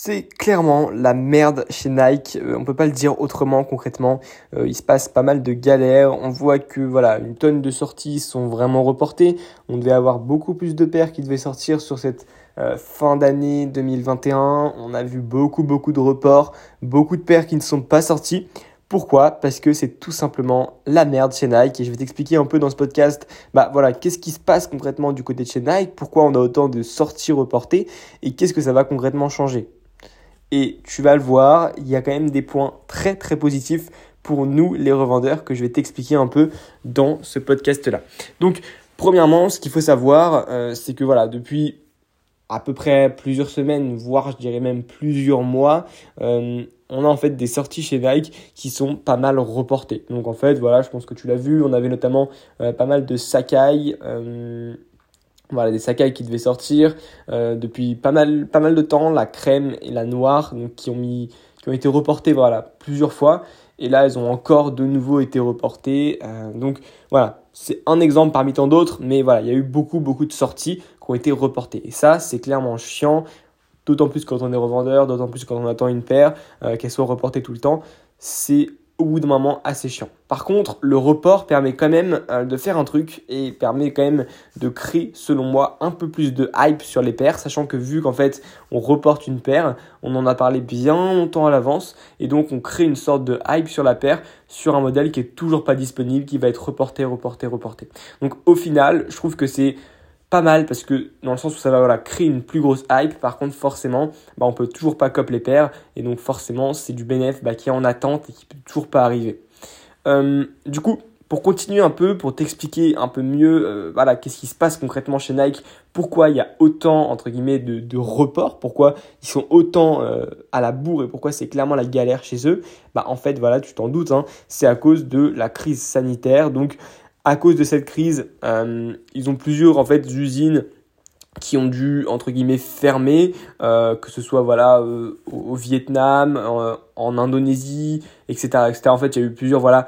c'est clairement la merde chez Nike. Euh, on peut pas le dire autrement concrètement. Euh, il se passe pas mal de galères. On voit que voilà, une tonne de sorties sont vraiment reportées. On devait avoir beaucoup plus de paires qui devaient sortir sur cette euh, fin d'année 2021. On a vu beaucoup beaucoup de reports, beaucoup de paires qui ne sont pas sorties. Pourquoi? Parce que c'est tout simplement la merde chez Nike et je vais t'expliquer un peu dans ce podcast, bah voilà, qu'est-ce qui se passe concrètement du côté de chez Nike, pourquoi on a autant de sorties reportées? Et qu'est-ce que ça va concrètement changer? Et tu vas le voir, il y a quand même des points très très positifs pour nous les revendeurs que je vais t'expliquer un peu dans ce podcast-là. Donc premièrement, ce qu'il faut savoir, euh, c'est que voilà, depuis à peu près plusieurs semaines, voire je dirais même plusieurs mois, euh, on a en fait des sorties chez Nike qui sont pas mal reportées. Donc en fait, voilà, je pense que tu l'as vu, on avait notamment euh, pas mal de Sakai, voilà, des Sakai qui devaient sortir euh, depuis pas mal, pas mal de temps, la crème et la noire, donc qui ont, mis, qui ont été reportées voilà, plusieurs fois. Et là, elles ont encore de nouveau été reportées. Euh, donc voilà, c'est un exemple parmi tant d'autres, mais voilà, il y a eu beaucoup, beaucoup de sorties qui ont été reportées. Et ça, c'est clairement chiant, d'autant plus quand on est revendeur, d'autant plus quand on attend une paire, euh, qu'elle soit reportée tout le temps. C'est au bout d'un moment assez chiant. Par contre, le report permet quand même euh, de faire un truc et permet quand même de créer, selon moi, un peu plus de hype sur les paires, sachant que vu qu'en fait on reporte une paire, on en a parlé bien longtemps à l'avance et donc on crée une sorte de hype sur la paire sur un modèle qui est toujours pas disponible, qui va être reporté, reporté, reporté. Donc au final, je trouve que c'est pas mal parce que dans le sens où ça va créer une plus grosse hype. Par contre, forcément, bah, on peut toujours pas cop les paires et donc forcément, c'est du bénéfice bah, qui est en attente et qui peut toujours pas arriver. Euh, du coup, pour continuer un peu, pour t'expliquer un peu mieux, euh, voilà, qu'est-ce qui se passe concrètement chez Nike, pourquoi il y a autant entre guillemets de, de reports, pourquoi ils sont autant euh, à la bourre et pourquoi c'est clairement la galère chez eux, bah en fait voilà, tu t'en doutes, hein, c'est à cause de la crise sanitaire. Donc à cause de cette crise, euh, ils ont plusieurs en fait usines qui ont dû entre guillemets fermer, euh, que ce soit voilà euh, au, Vietnam, en Indonésie, etc., etc. En fait, il y a eu plusieurs voilà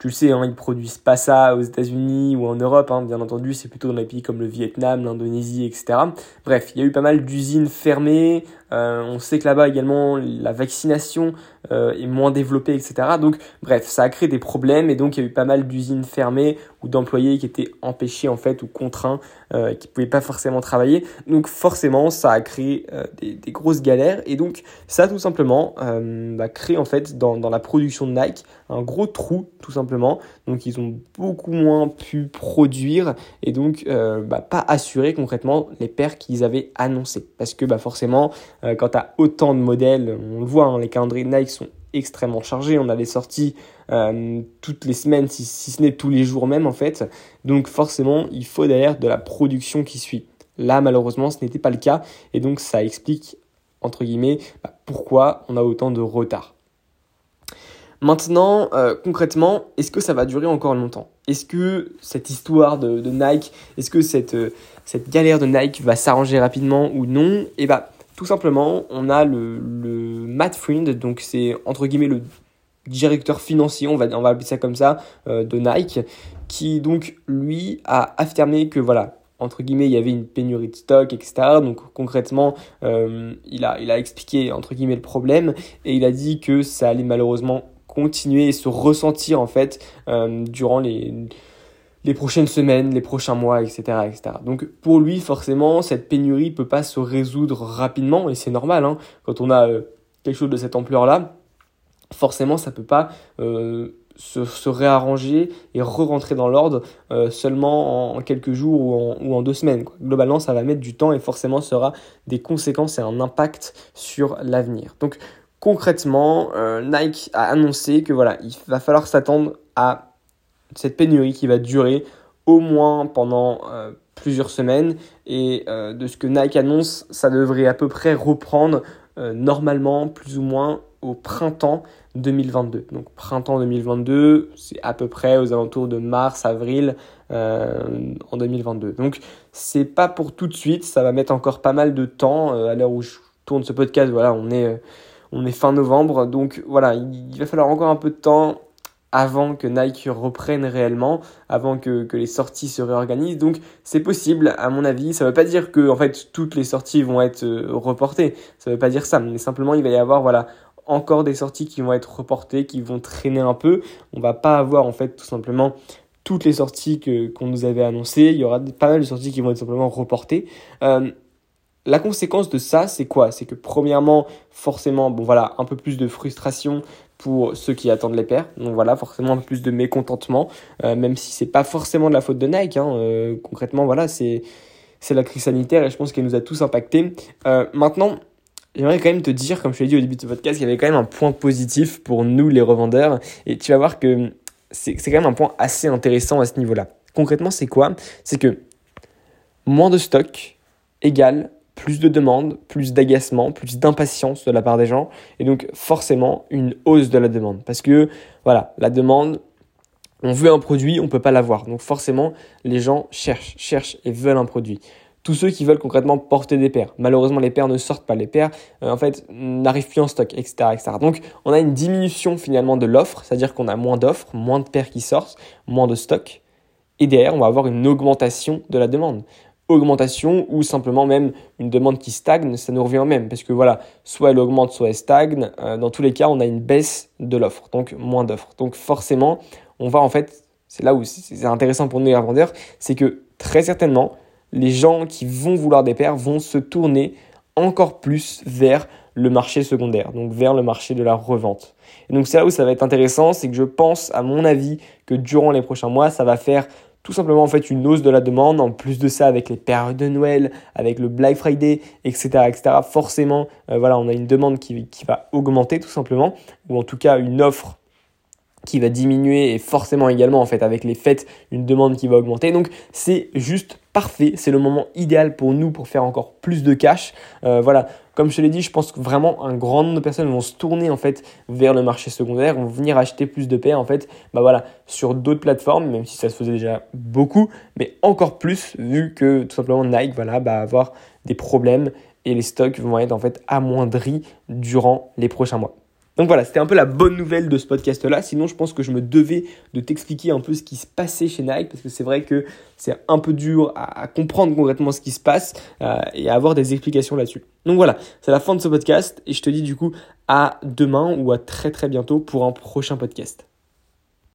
tu le sais, hein, ils produisent pas ça aux États-Unis ou en Europe, hein, bien entendu, c'est plutôt dans les pays comme le Vietnam, l'Indonésie, etc. Bref, il y a eu pas mal d'usines fermées. Euh, on sait que là-bas également, la vaccination euh, est moins développée, etc. Donc, bref, ça a créé des problèmes et donc il y a eu pas mal d'usines fermées ou d'employés qui étaient empêchés en fait ou contraints, euh, qui pouvaient pas forcément travailler. Donc, forcément, ça a créé des, grosses galères et donc ça tout simplement bah, créé en fait dans, la production de Nike un gros trou tout simplement. Donc ils ont beaucoup moins pu produire et donc bah, pas assurer concrètement les paires qu'ils avaient annoncées. Parce que bah, forcément, euh, quand tu autant de modèles, on le voit, hein, les calendriers Nike sont extrêmement chargés. On a les sorties euh, toutes les semaines, si, ce n'est tous les jours même en fait. Donc forcément, il faut derrière de la production qui suit. Là, malheureusement, ce n'était pas le cas et donc ça explique entre guillemets bah, pourquoi on a autant de retard. Maintenant, euh, concrètement, est-ce que ça va durer encore longtemps? Est-ce que cette histoire de, Nike, est-ce que cette, euh, cette galère de Nike va s'arranger rapidement ou non? Eh bah, tout simplement, on a le, le Matt Friend, donc c'est entre guillemets le directeur financier, on va, on va appeler ça comme ça, euh, de Nike, qui donc lui a affirmé que voilà, entre guillemets, il y avait une pénurie de stock, etc. Donc concrètement, euh, il, a, il a expliqué entre guillemets le problème et il a dit que ça allait malheureusement continuer et se ressentir en fait euh, durant les, les prochaines semaines, les prochains mois, etc., etc. Donc pour lui, forcément, cette pénurie peut pas se résoudre rapidement et c'est normal. Hein, quand on a euh, quelque chose de cette ampleur-là, forcément, ça peut pas euh, se, se, réarranger et re-rentrer dans l'ordre euh, seulement en, quelques jours ou en, ou en deux semaines. Globalement, ça va mettre du temps et forcément, ça aura des conséquences et un impact sur l'avenir. Donc concrètement, euh, Nike a annoncé que voilà, il va falloir s'attendre à cette pénurie qui va durer au moins pendant euh, plusieurs semaines. Et euh, de ce que Nike annonce, ça devrait à peu près reprendre euh, normalement plus ou moins au printemps 2022. Donc printemps 2022, c'est à peu près aux alentours de mars, avril en 2022. Donc c'est pas pour tout de suite, ça va mettre encore pas mal de temps. à l'heure où je tourne ce podcast, voilà, on est on est fin novembre, donc voilà, il va falloir encore un peu de temps avant que Nike reprenne réellement, avant que, que les sorties se réorganisent. Donc c'est possible, à mon avis. Ça ne veut pas dire que en fait toutes les sorties vont être euh, reportées. Ça ne veut pas dire ça, mais simplement il va y avoir voilà encore des sorties qui vont être reportées, qui vont traîner un peu. On va pas avoir en fait tout simplement toutes les sorties que qu'on nous avait annoncées. Il y aura pas mal de sorties qui vont être simplement reportées. Euh, la conséquence de ça, c'est quoi? C'est que premièrement, forcément, bon voilà, un peu plus de frustration pour ceux qui attendent les paires. Donc voilà, forcément un peu plus de mécontentement, euh, même si c'est pas forcément de la faute de Nike. Hein, euh, concrètement, voilà, c'est c'est la crise sanitaire et je pense qu'elle nous a tous impactés. Euh, maintenant, j'aimerais quand même te dire, comme je l'ai dit au début de ce podcast, qu'il y avait quand même un point positif pour nous les revendeurs. Et tu vas voir que c'est quand même un point assez intéressant à ce niveau-là. Concrètement, c'est quoi? C'est que moins de stock égale plus de demandes, plus d'agacement, plus d'impatience de la part des gens, et donc forcément une hausse de la demande. Parce que voilà, la demande, on veut un produit, on ne peut pas l'avoir. Donc forcément, les gens cherchent, cherchent et veulent un produit. Tous ceux qui veulent concrètement porter des paires, malheureusement les paires ne sortent pas, les paires euh, en fait n'arrivent plus en stock, etc., etc. Donc on a une diminution finalement de l'offre, c'est-à-dire qu'on a moins d'offres, moins de paires qui sortent, moins de stock, et derrière on va avoir une augmentation de la demande augmentation ou simplement même une demande qui stagne, ça nous revient au même. Parce que voilà, soit elle augmente, soit elle stagne. Euh, dans tous les cas, on a une baisse de l'offre, donc moins d'offres. Donc forcément, on va en fait, c'est là où c'est intéressant pour nous les vendeurs, c'est que très certainement, les gens qui vont vouloir des paires vont se tourner encore plus vers le marché secondaire, donc vers le marché de la revente. Et donc c'est là où ça va être intéressant, c'est que je pense, à mon avis, que durant les prochains mois, ça va faire tout simplement en fait une hausse de la demande. En plus de ça, avec les périodes de Noël, avec le Black Friday, etc., etc. Forcément, euh, voilà, on a une demande qui, qui va augmenter tout simplement, ou en tout cas une offre qui va diminuer et forcément également en fait avec les fêtes une demande qui va augmenter. Donc c'est juste parfait. C'est le moment idéal pour nous pour faire encore plus de cash. Euh, voilà. Comme je te l'ai dit, je pense que vraiment un grand nombre de personnes vont se tourner en fait vers le marché secondaire, vont venir acheter plus de paires en fait, bah voilà, sur d'autres plateformes, même si ça se faisait déjà beaucoup, mais encore plus vu que tout simplement Nike voilà, va avoir des problèmes et les stocks vont être en fait amoindris durant les prochains mois. Donc voilà, c'était un peu la bonne nouvelle de ce podcast-là. Sinon, je pense que je me devais de t'expliquer un peu ce qui se passait chez Nike, parce que c'est vrai que c'est un peu dur à, comprendre concrètement ce qui se passe euh, et à avoir des explications là-dessus. Donc voilà, c'est la fin de ce podcast et je te dis du coup à demain ou à très très bientôt pour un prochain podcast.